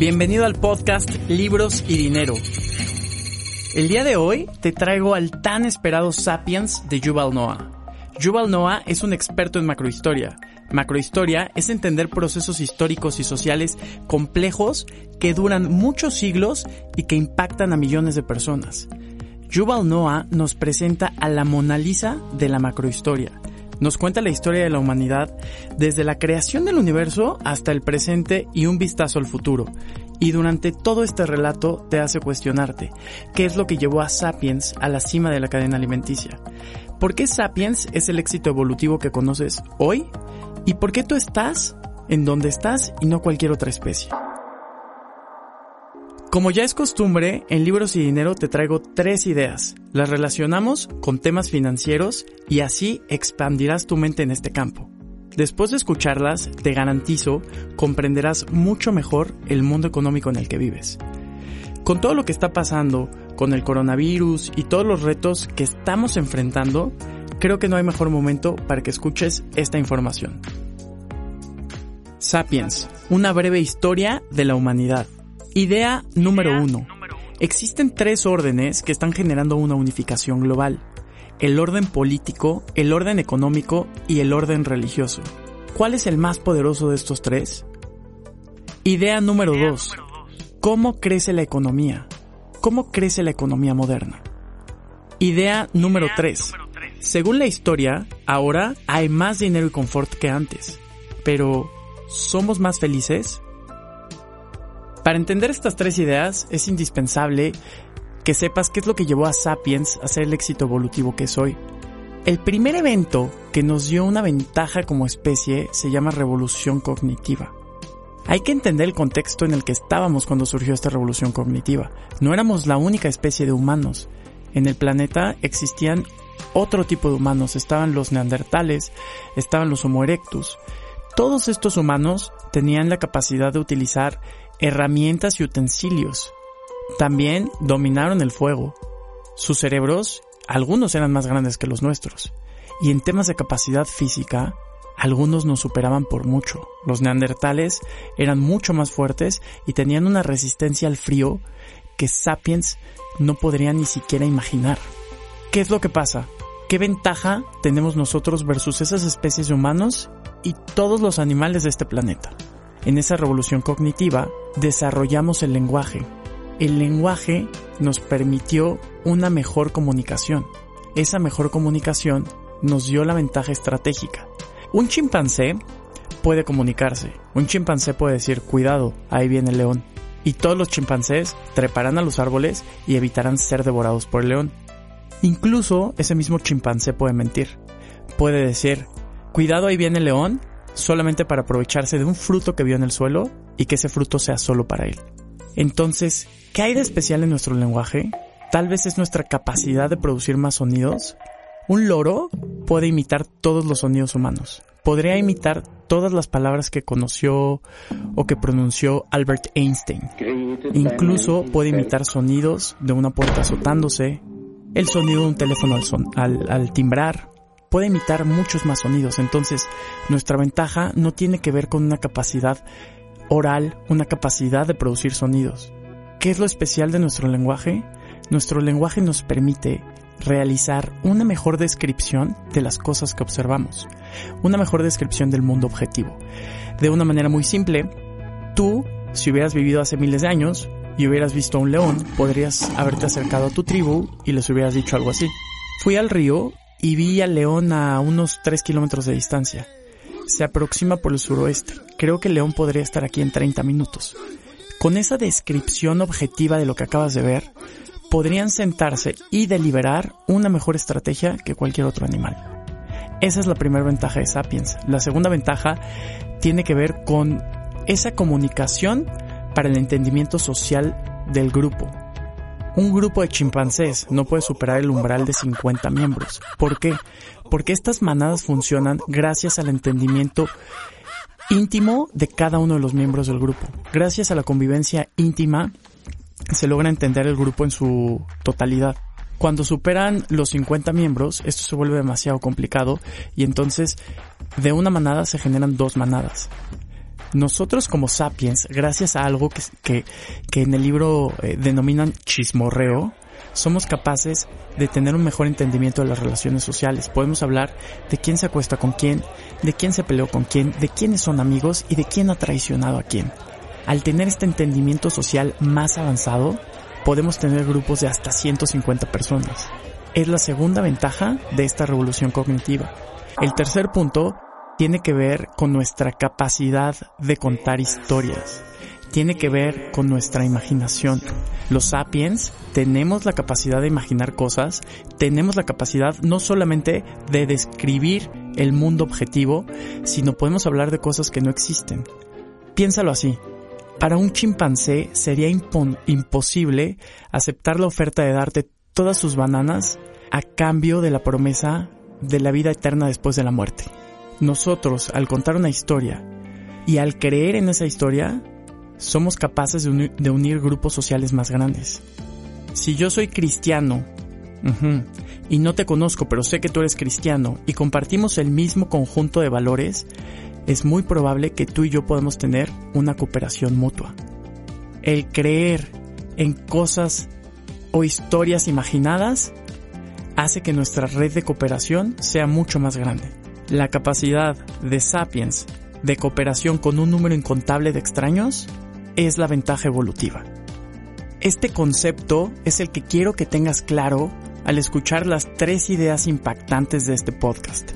Bienvenido al podcast Libros y Dinero. El día de hoy te traigo al tan esperado Sapiens de Yuval Noah. Yuval Noah es un experto en macrohistoria. Macrohistoria es entender procesos históricos y sociales complejos que duran muchos siglos y que impactan a millones de personas. Yuval Noah nos presenta a la Mona Lisa de la macrohistoria. Nos cuenta la historia de la humanidad desde la creación del universo hasta el presente y un vistazo al futuro. Y durante todo este relato te hace cuestionarte qué es lo que llevó a Sapiens a la cima de la cadena alimenticia. ¿Por qué Sapiens es el éxito evolutivo que conoces hoy? ¿Y por qué tú estás en donde estás y no cualquier otra especie? Como ya es costumbre, en Libros y Dinero te traigo tres ideas. Las relacionamos con temas financieros y así expandirás tu mente en este campo. Después de escucharlas, te garantizo, comprenderás mucho mejor el mundo económico en el que vives. Con todo lo que está pasando, con el coronavirus y todos los retos que estamos enfrentando, creo que no hay mejor momento para que escuches esta información. Sapiens, una breve historia de la humanidad. Idea número uno. Existen tres órdenes que están generando una unificación global. El orden político, el orden económico y el orden religioso. ¿Cuál es el más poderoso de estos tres? Idea número dos. ¿Cómo crece la economía? ¿Cómo crece la economía moderna? Idea número tres. Según la historia, ahora hay más dinero y confort que antes. Pero, ¿somos más felices? Para entender estas tres ideas es indispensable que sepas qué es lo que llevó a Sapiens a ser el éxito evolutivo que es hoy. El primer evento que nos dio una ventaja como especie se llama revolución cognitiva. Hay que entender el contexto en el que estábamos cuando surgió esta revolución cognitiva. No éramos la única especie de humanos. En el planeta existían otro tipo de humanos. Estaban los neandertales, estaban los Homo erectus. Todos estos humanos tenían la capacidad de utilizar herramientas y utensilios. También dominaron el fuego. Sus cerebros, algunos eran más grandes que los nuestros. Y en temas de capacidad física, algunos nos superaban por mucho. Los neandertales eran mucho más fuertes y tenían una resistencia al frío que Sapiens no podría ni siquiera imaginar. ¿Qué es lo que pasa? ¿Qué ventaja tenemos nosotros versus esas especies de humanos y todos los animales de este planeta? En esa revolución cognitiva desarrollamos el lenguaje. El lenguaje nos permitió una mejor comunicación. Esa mejor comunicación nos dio la ventaja estratégica. Un chimpancé puede comunicarse. Un chimpancé puede decir, cuidado, ahí viene el león. Y todos los chimpancés treparán a los árboles y evitarán ser devorados por el león. Incluso ese mismo chimpancé puede mentir. Puede decir, cuidado, ahí viene el león, solamente para aprovecharse de un fruto que vio en el suelo y que ese fruto sea solo para él. Entonces, ¿qué hay de especial en nuestro lenguaje? Tal vez es nuestra capacidad de producir más sonidos. Un loro puede imitar todos los sonidos humanos. Podría imitar todas las palabras que conoció o que pronunció Albert Einstein. Incluso puede imitar sonidos de una puerta azotándose, el sonido de un teléfono al, al timbrar, puede imitar muchos más sonidos. Entonces, nuestra ventaja no tiene que ver con una capacidad oral, una capacidad de producir sonidos. ¿Qué es lo especial de nuestro lenguaje? Nuestro lenguaje nos permite realizar una mejor descripción de las cosas que observamos, una mejor descripción del mundo objetivo. De una manera muy simple, tú, si hubieras vivido hace miles de años y hubieras visto un león, podrías haberte acercado a tu tribu y les hubieras dicho algo así. Fui al río y vi al león a unos 3 kilómetros de distancia. Se aproxima por el suroeste. Creo que el león podría estar aquí en 30 minutos. Con esa descripción objetiva de lo que acabas de ver, podrían sentarse y deliberar una mejor estrategia que cualquier otro animal. Esa es la primera ventaja de Sapiens. La segunda ventaja tiene que ver con esa comunicación para el entendimiento social del grupo. Un grupo de chimpancés no puede superar el umbral de 50 miembros. ¿Por qué? Porque estas manadas funcionan gracias al entendimiento íntimo de cada uno de los miembros del grupo. Gracias a la convivencia íntima se logra entender el grupo en su totalidad. Cuando superan los 50 miembros, esto se vuelve demasiado complicado y entonces de una manada se generan dos manadas. Nosotros como sapiens, gracias a algo que, que, en el libro eh, denominan chismorreo, somos capaces de tener un mejor entendimiento de las relaciones sociales. Podemos hablar de quién se acuesta con quién, de quién se peleó con quién, de quiénes son amigos y de quién ha traicionado a quién. Al tener este entendimiento social más avanzado, podemos tener grupos de hasta 150 personas. Es la segunda ventaja de esta revolución cognitiva. El tercer punto tiene que ver con nuestra capacidad de contar historias tiene que ver con nuestra imaginación. Los sapiens tenemos la capacidad de imaginar cosas, tenemos la capacidad no solamente de describir el mundo objetivo, sino podemos hablar de cosas que no existen. Piénsalo así. Para un chimpancé sería imposible aceptar la oferta de darte todas sus bananas a cambio de la promesa de la vida eterna después de la muerte. Nosotros, al contar una historia y al creer en esa historia, somos capaces de unir, grupos sociales más grandes. Si yo soy cristiano y no te conozco, pero sé que tú eres cristiano y compartimos el mismo conjunto de valores, es muy probable que tú y yo podamos tener una cooperación mutua. El creer en cosas o historias imaginadas hace que nuestra red de cooperación sea mucho más grande. La capacidad de Sapiens de cooperación con un número incontable de extraños es la ventaja evolutiva. Este concepto es el que quiero que tengas claro al escuchar las tres ideas impactantes de este podcast.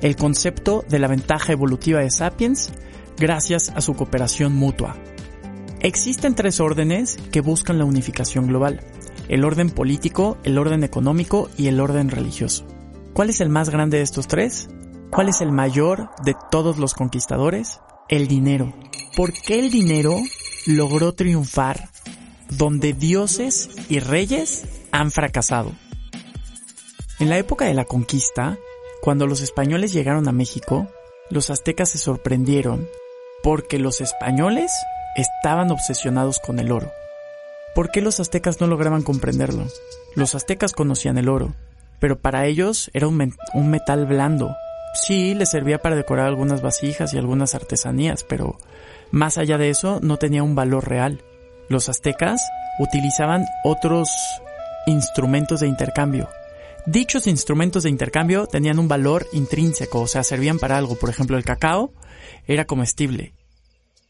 El concepto de la ventaja evolutiva de Sapiens gracias a su cooperación mutua. Existen tres órdenes que buscan la unificación global. El orden político, el orden económico y el orden religioso. ¿Cuál es el más grande de estos tres? ¿Cuál es el mayor de todos los conquistadores? El dinero. ¿Por qué el dinero logró triunfar donde dioses y reyes han fracasado. En la época de la conquista, cuando los españoles llegaron a México, los aztecas se sorprendieron porque los españoles estaban obsesionados con el oro. ¿Por qué los aztecas no lograban comprenderlo? Los aztecas conocían el oro, pero para ellos era un, un metal blando. Sí, les servía para decorar algunas vasijas y algunas artesanías, pero más allá de eso, no tenía un valor real. Los aztecas utilizaban otros instrumentos de intercambio. Dichos instrumentos de intercambio tenían un valor intrínseco, o sea, servían para algo. Por ejemplo, el cacao era comestible.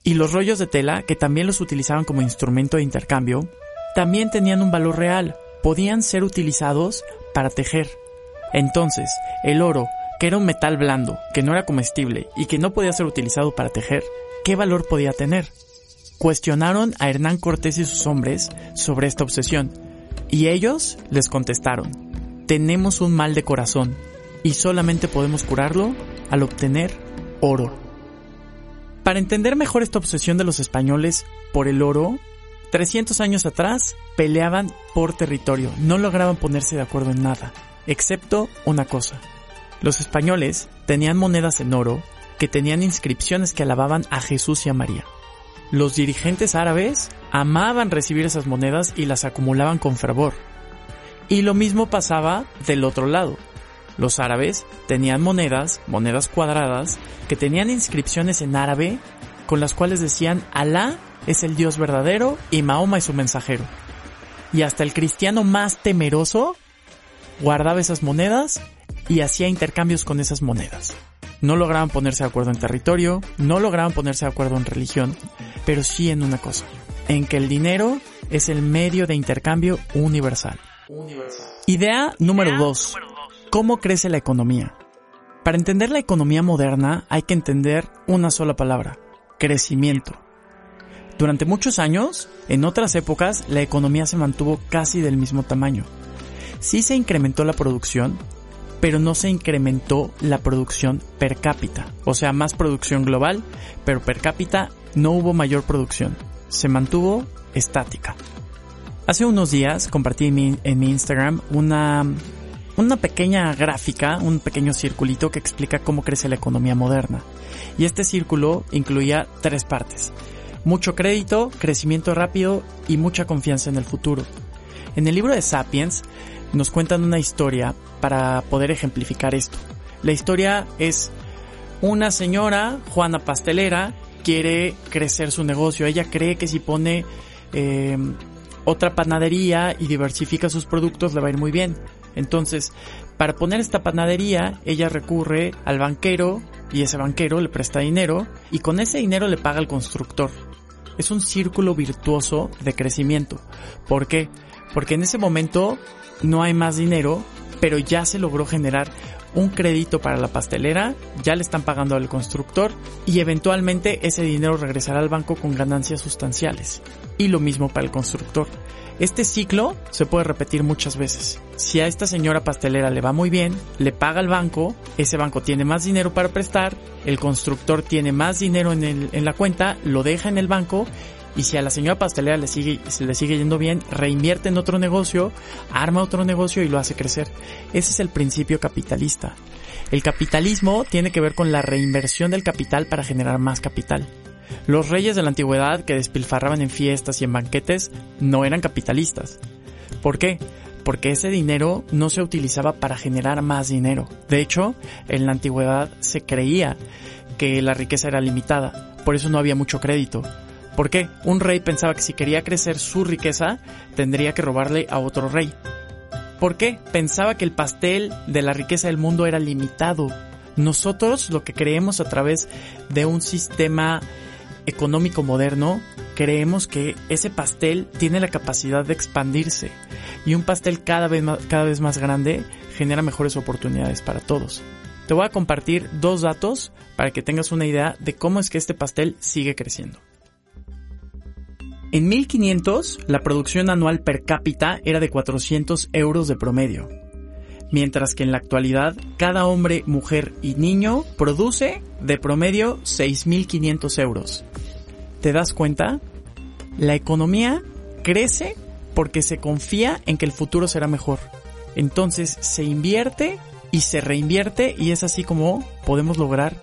Y los rollos de tela, que también los utilizaban como instrumento de intercambio, también tenían un valor real. Podían ser utilizados para tejer. Entonces, el oro, que era un metal blando, que no era comestible y que no podía ser utilizado para tejer, ¿qué valor podía tener? Cuestionaron a Hernán Cortés y sus hombres sobre esta obsesión, y ellos les contestaron, tenemos un mal de corazón, y solamente podemos curarlo al obtener oro. Para entender mejor esta obsesión de los españoles por el oro, 300 años atrás peleaban por territorio, no lograban ponerse de acuerdo en nada, excepto una cosa. Los españoles tenían monedas en oro que tenían inscripciones que alababan a Jesús y a María. Los dirigentes árabes amaban recibir esas monedas y las acumulaban con fervor. Y lo mismo pasaba del otro lado. Los árabes tenían monedas, monedas cuadradas, que tenían inscripciones en árabe con las cuales decían Alá es el Dios verdadero y Mahoma es su mensajero. Y hasta el cristiano más temeroso guardaba esas monedas y hacía intercambios con esas monedas no lograban ponerse de acuerdo en territorio, no lograban ponerse de acuerdo en religión, pero sí en una cosa, en que el dinero es el medio de intercambio universal. Idea número 2. ¿Cómo crece la economía? Para entender la economía moderna hay que entender una sola palabra, crecimiento. Durante muchos años, en otras épocas, la economía se mantuvo casi del mismo tamaño. Sí se incrementó la producción, pero no se incrementó la producción per cápita. O sea, más producción global, pero per cápita no hubo mayor producción, se mantuvo estática. Hace unos días compartí en mi, Instagram una, una pequeña gráfica, un pequeño circulito que explica cómo crece la economía moderna. Y este círculo incluía tres partes. Mucho crédito, crecimiento rápido y mucha confianza en el futuro. En el libro de Sapiens nos cuentan una historia para poder ejemplificar esto. La historia es una señora, Juana Pastelera, quiere crecer su negocio. Ella cree que si pone eh, otra panadería y diversifica sus productos le va a ir muy bien. Entonces, para poner esta panadería, ella recurre al banquero y ese banquero le presta dinero y con ese dinero le paga al constructor. Es un círculo virtuoso de crecimiento. ¿Por qué? Porque en ese momento no hay más dinero, pero ya se logró generar un crédito para la pastelera, ya le están pagando al constructor y eventualmente ese dinero regresará al banco con ganancias sustanciales. Y lo mismo para el constructor. Este ciclo se puede repetir muchas veces. Si a esta señora pastelera le va muy bien, le paga al banco, ese banco tiene más dinero para prestar, el constructor tiene más dinero en, el, en la cuenta, lo deja en el banco y si a la señora pastelera le sigue, se le sigue yendo bien, reinvierte en otro negocio, arma otro negocio y lo hace crecer. Ese es el principio capitalista. El capitalismo tiene que ver con la reinversión del capital para generar más capital. Los reyes de la antigüedad que despilfarraban en fiestas y en banquetes no eran capitalistas. ¿Por qué? Porque ese dinero no se utilizaba para generar más dinero. De hecho, en la antigüedad se creía que la riqueza era limitada, por eso no había mucho crédito. ¿Por qué? Un rey pensaba que si quería crecer su riqueza, tendría que robarle a otro rey. ¿Por qué? Pensaba que el pastel de la riqueza del mundo era limitado. Nosotros lo que creemos a través de un sistema económico moderno, creemos que ese pastel tiene la capacidad de expandirse y un pastel cada vez más, cada vez más grande genera mejores oportunidades para todos. Te voy a compartir dos datos para que tengas una idea de cómo es que este pastel sigue creciendo. En 1500, la producción anual per cápita era de 400 euros de promedio, mientras que en la actualidad cada hombre, mujer y niño produce de promedio 6.500 euros. ¿Te das cuenta? La economía crece porque se confía en que el futuro será mejor. Entonces se invierte y se reinvierte y es así como podemos lograr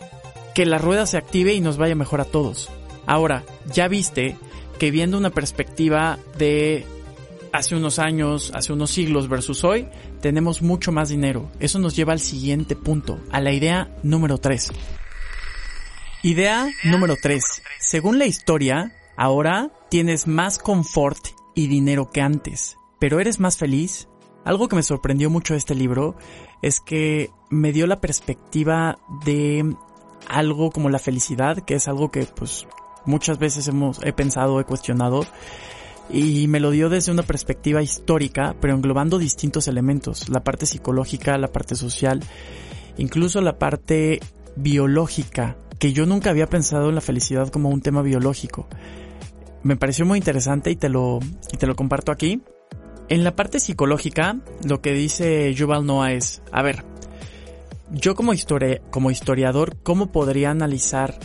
que la rueda se active y nos vaya mejor a todos. Ahora, ya viste que viendo una perspectiva de hace unos años, hace unos siglos versus hoy, tenemos mucho más dinero. Eso nos lleva al siguiente punto, a la idea número 3. Idea número 3. Según la historia, ahora tienes más confort y dinero que antes, pero eres más feliz. Algo que me sorprendió mucho de este libro es que me dio la perspectiva de algo como la felicidad, que es algo que pues muchas veces hemos, he pensado, he cuestionado, y me lo dio desde una perspectiva histórica, pero englobando distintos elementos, la parte psicológica, la parte social, incluso la parte biológica, que yo nunca había pensado en la felicidad como un tema biológico. Me pareció muy interesante y te lo, y te lo comparto aquí. En la parte psicológica, lo que dice Yuval Noah es, a ver, yo como, como historiador, ¿cómo podría analizar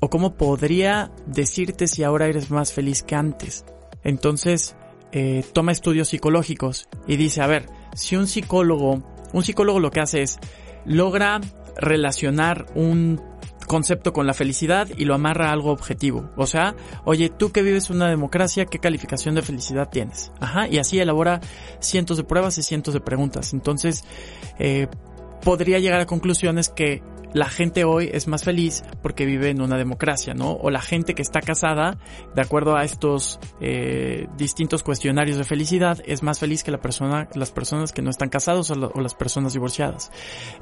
o cómo podría decirte si ahora eres más feliz que antes. Entonces, eh, toma estudios psicológicos y dice, a ver, si un psicólogo, un psicólogo lo que hace es, logra relacionar un concepto con la felicidad y lo amarra a algo objetivo. O sea, oye, tú que vives una democracia, ¿qué calificación de felicidad tienes? Ajá, y así elabora cientos de pruebas y cientos de preguntas. Entonces, eh, podría llegar a conclusiones que la gente hoy es más feliz porque vive en una democracia, ¿no? O la gente que está casada, de acuerdo a estos eh, distintos cuestionarios de felicidad, es más feliz que la persona, las personas que no están casados o, las personas divorciadas.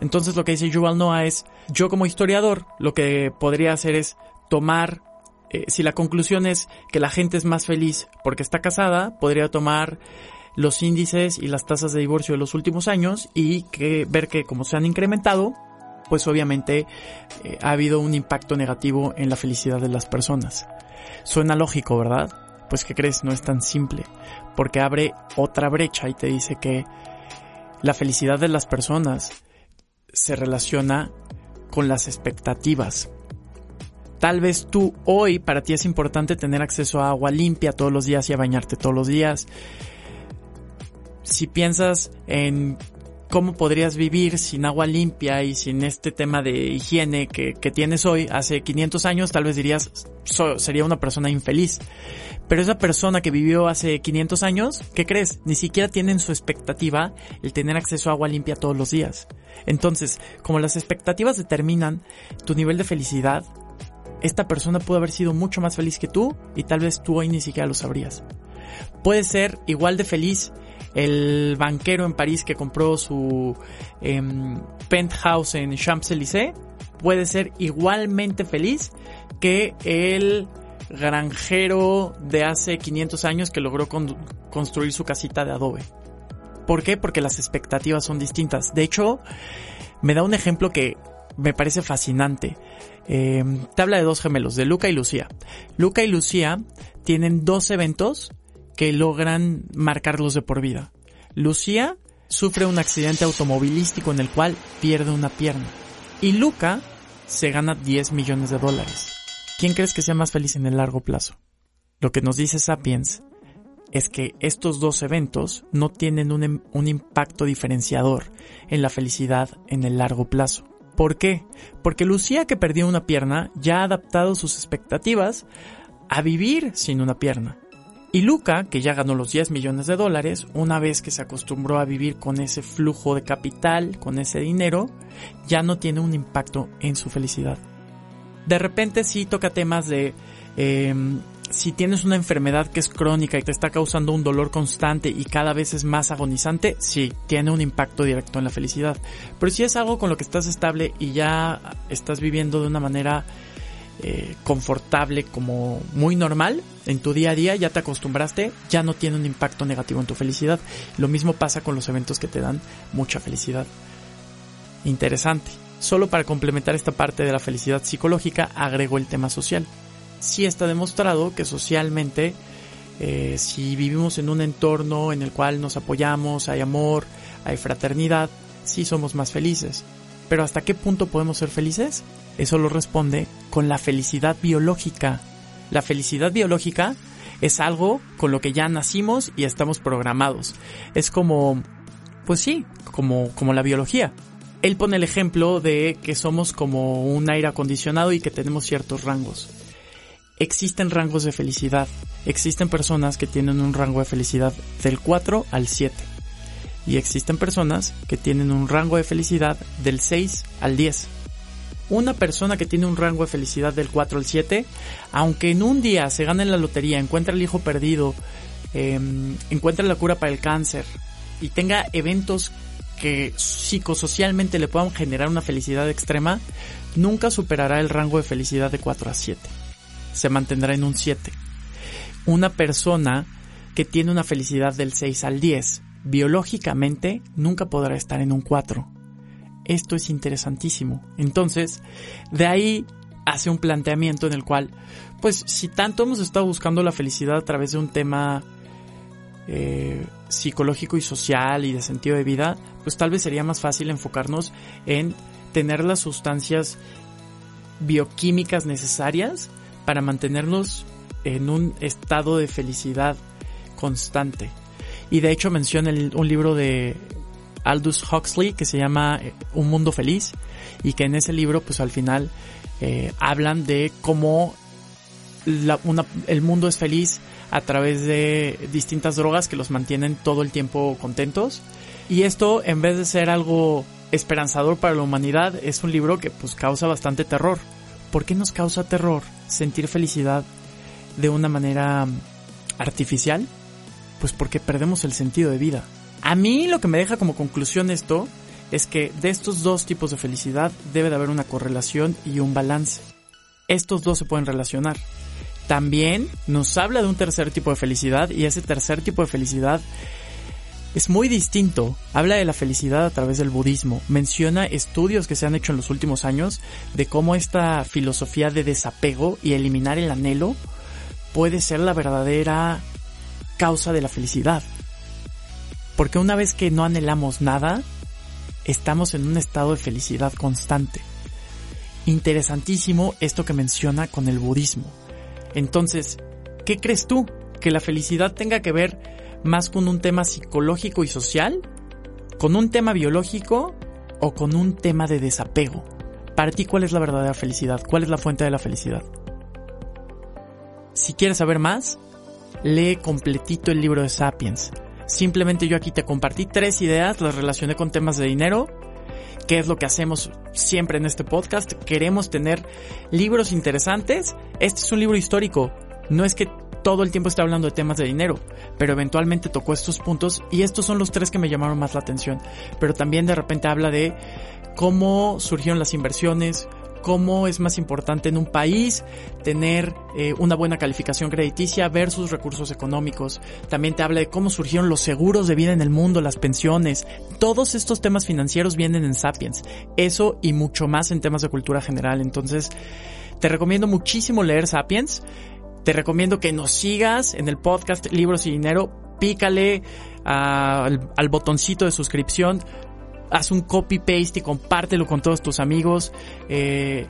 Entonces lo que dice Yuval Noah es, yo como historiador, lo que podría hacer es tomar eh, si la conclusión es que la gente es más feliz porque está casada, podría tomar los índices y las tasas de divorcio de los últimos años y que ver que como se han incrementado, pues obviamente eh, ha habido un impacto negativo en la felicidad de las personas. Suena lógico, ¿verdad? Pues que crees, no es tan simple, porque abre otra brecha y te dice que la felicidad de las personas se relaciona con las expectativas. Tal vez tú hoy para ti es importante tener acceso a agua limpia todos los días y a bañarte todos los días. Si piensas en cómo podrías vivir sin agua limpia y sin este tema de higiene que, tienes hoy, hace 500 años tal vez dirías sería una persona infeliz. Pero esa persona que vivió hace 500 años, ¿qué crees? Ni siquiera tiene en su expectativa el tener acceso a agua limpia todos los días. Entonces, como las expectativas determinan tu nivel de felicidad, esta persona pudo haber sido mucho más feliz que tú y tal vez tú hoy ni siquiera lo sabrías. Puede ser igual de feliz el banquero en París que compró su em, penthouse en Champs-Élysées puede ser igualmente feliz que el granjero de hace 500 años que logró construir su casita de adobe. ¿Por qué? Porque las expectativas son distintas. De hecho, me da un ejemplo que me parece fascinante. Em, te habla de dos gemelos, de Luca y Lucía. Luca y Lucía tienen dos eventos que logran marcarlos de por vida. Lucía sufre un accidente automovilístico en el cual pierde una pierna. Y Luca se gana 10 millones de dólares. ¿Quién crees que sea más feliz en el largo plazo? Lo que nos dice Sapiens es que estos dos eventos no tienen un, em, un, impacto diferenciador en la felicidad en el largo plazo. ¿Por qué? Porque Lucía que perdió una pierna ya ha adaptado sus expectativas a vivir sin una pierna. Y Luca, que ya ganó los 10 millones de dólares, una vez que se acostumbró a vivir con ese flujo de capital, con ese dinero, ya no tiene un impacto en su felicidad. De repente sí toca temas de em, si tienes una enfermedad que es crónica y te está causando un dolor constante y cada vez es más agonizante, sí, tiene un impacto directo en la felicidad. Pero si es algo con lo que estás estable y ya estás viviendo de una manera eh, confortable, como muy normal en tu día a día, ya te acostumbraste, ya no tiene un impacto negativo en tu felicidad. Lo mismo pasa con los eventos que te dan mucha felicidad. Interesante. Solo para complementar esta parte de la felicidad psicológica, agrego el tema social. Sí está demostrado que socialmente, eh, si vivimos en un entorno en el cual nos apoyamos, hay amor, hay fraternidad, sí somos más felices. Pero ¿hasta qué punto podemos ser felices? Eso lo responde con la felicidad biológica. La felicidad biológica es algo con lo que ya nacimos y estamos programados. Es como, pues sí, como, como la biología. Él pone el ejemplo de que somos como un aire acondicionado y que tenemos ciertos rangos. Existen rangos de felicidad. Existen personas que tienen un rango de felicidad del 4 al 7. Y existen personas que tienen un rango de felicidad del 6 al 10 una persona que tiene un rango de felicidad del 4 al 7, aunque en un día se gane la lotería, encuentre el hijo perdido, eh, encuentre la cura para el cáncer y tenga eventos que psicosocialmente le puedan generar una felicidad extrema, nunca superará el rango de felicidad de 4 a 7. Se mantendrá en un 7. Una persona que tiene una felicidad del 6 al 10, biológicamente nunca podrá estar en un 4 esto es interesantísimo. Entonces, de ahí hace un planteamiento en el cual, pues si tanto hemos estado buscando la felicidad a través de un tema eh, psicológico y social y de sentido de vida, pues tal vez sería más fácil enfocarnos en tener las sustancias bioquímicas necesarias para mantenernos en un estado de felicidad constante. Y de hecho menciona un libro de Aldous Huxley que se llama eh, Un Mundo Feliz y que en ese libro pues al final eh, hablan de cómo el mundo es feliz a través de distintas drogas que los mantienen todo el tiempo contentos y esto en vez de ser algo esperanzador para la humanidad es un libro que pues causa bastante terror. ¿Por qué nos causa terror sentir felicidad de una manera artificial? Pues porque perdemos el sentido de vida. A mí lo que me deja como conclusión esto es que de estos dos tipos de felicidad debe de haber una correlación y un balance. Estos dos se pueden relacionar. También nos habla de un tercer tipo de felicidad y ese tercer tipo de felicidad es muy distinto. Habla de la felicidad a través del budismo. Menciona estudios que se han hecho en los últimos años de cómo esta filosofía de desapego y eliminar el anhelo puede ser la verdadera causa de la felicidad. Porque una vez que no anhelamos nada, estamos en un estado de felicidad constante. interesantísimo esto que menciona con el budismo. Entonces, ¿qué crees tú? ¿Que la felicidad tenga que ver más con un tema psicológico y social? ¿Con un tema biológico? ¿O con un tema de desapego? Para ti, ¿cuál es la verdadera felicidad? ¿Cuál es la fuente de la felicidad? Si quieres saber más, lee completito el libro de Sapiens. Simplemente yo aquí te compartí tres ideas, las relacioné con temas de dinero, que es lo que hacemos siempre en este podcast. Queremos tener libros interesantes. Este es un libro histórico. No es que todo el tiempo esté hablando de temas de dinero, pero eventualmente tocó estos puntos y estos son los tres que me llamaron más la atención. Pero también de repente habla de cómo surgieron las inversiones, cómo es más importante en un país tener eh, una buena calificación crediticia versus recursos económicos. También te habla de cómo surgieron los seguros de vida en el mundo, las pensiones. Todos estos temas financieros vienen en Sapiens. Eso y mucho más en temas de cultura general. Entonces, te recomiendo muchísimo leer Sapiens. Te recomiendo que nos sigas en el podcast Libros y Dinero. Pícale al, al botoncito de suscripción haz un copy paste y compártelo con todos tus amigos. Eh,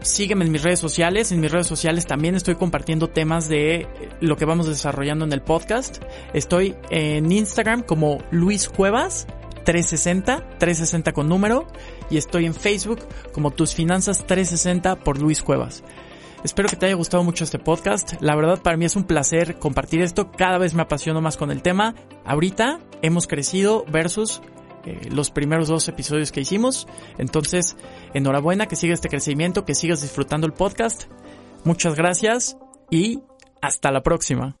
sígueme en mis redes sociales. En mis redes sociales también estoy compartiendo temas de lo que vamos desarrollando en el podcast. Estoy en Instagram como Luis Cuevas. 360, 360 con número, y estoy en Facebook como Tus Finanzas 360 por Luis Cuevas. Espero que te haya gustado mucho este podcast. La verdad para mí es un placer compartir esto. Cada vez me apasiono más con el tema. Ahorita hemos crecido versus eh, los primeros dos episodios que hicimos. Entonces, enhorabuena, que siga este crecimiento, que sigas disfrutando el podcast. Muchas gracias y hasta la próxima.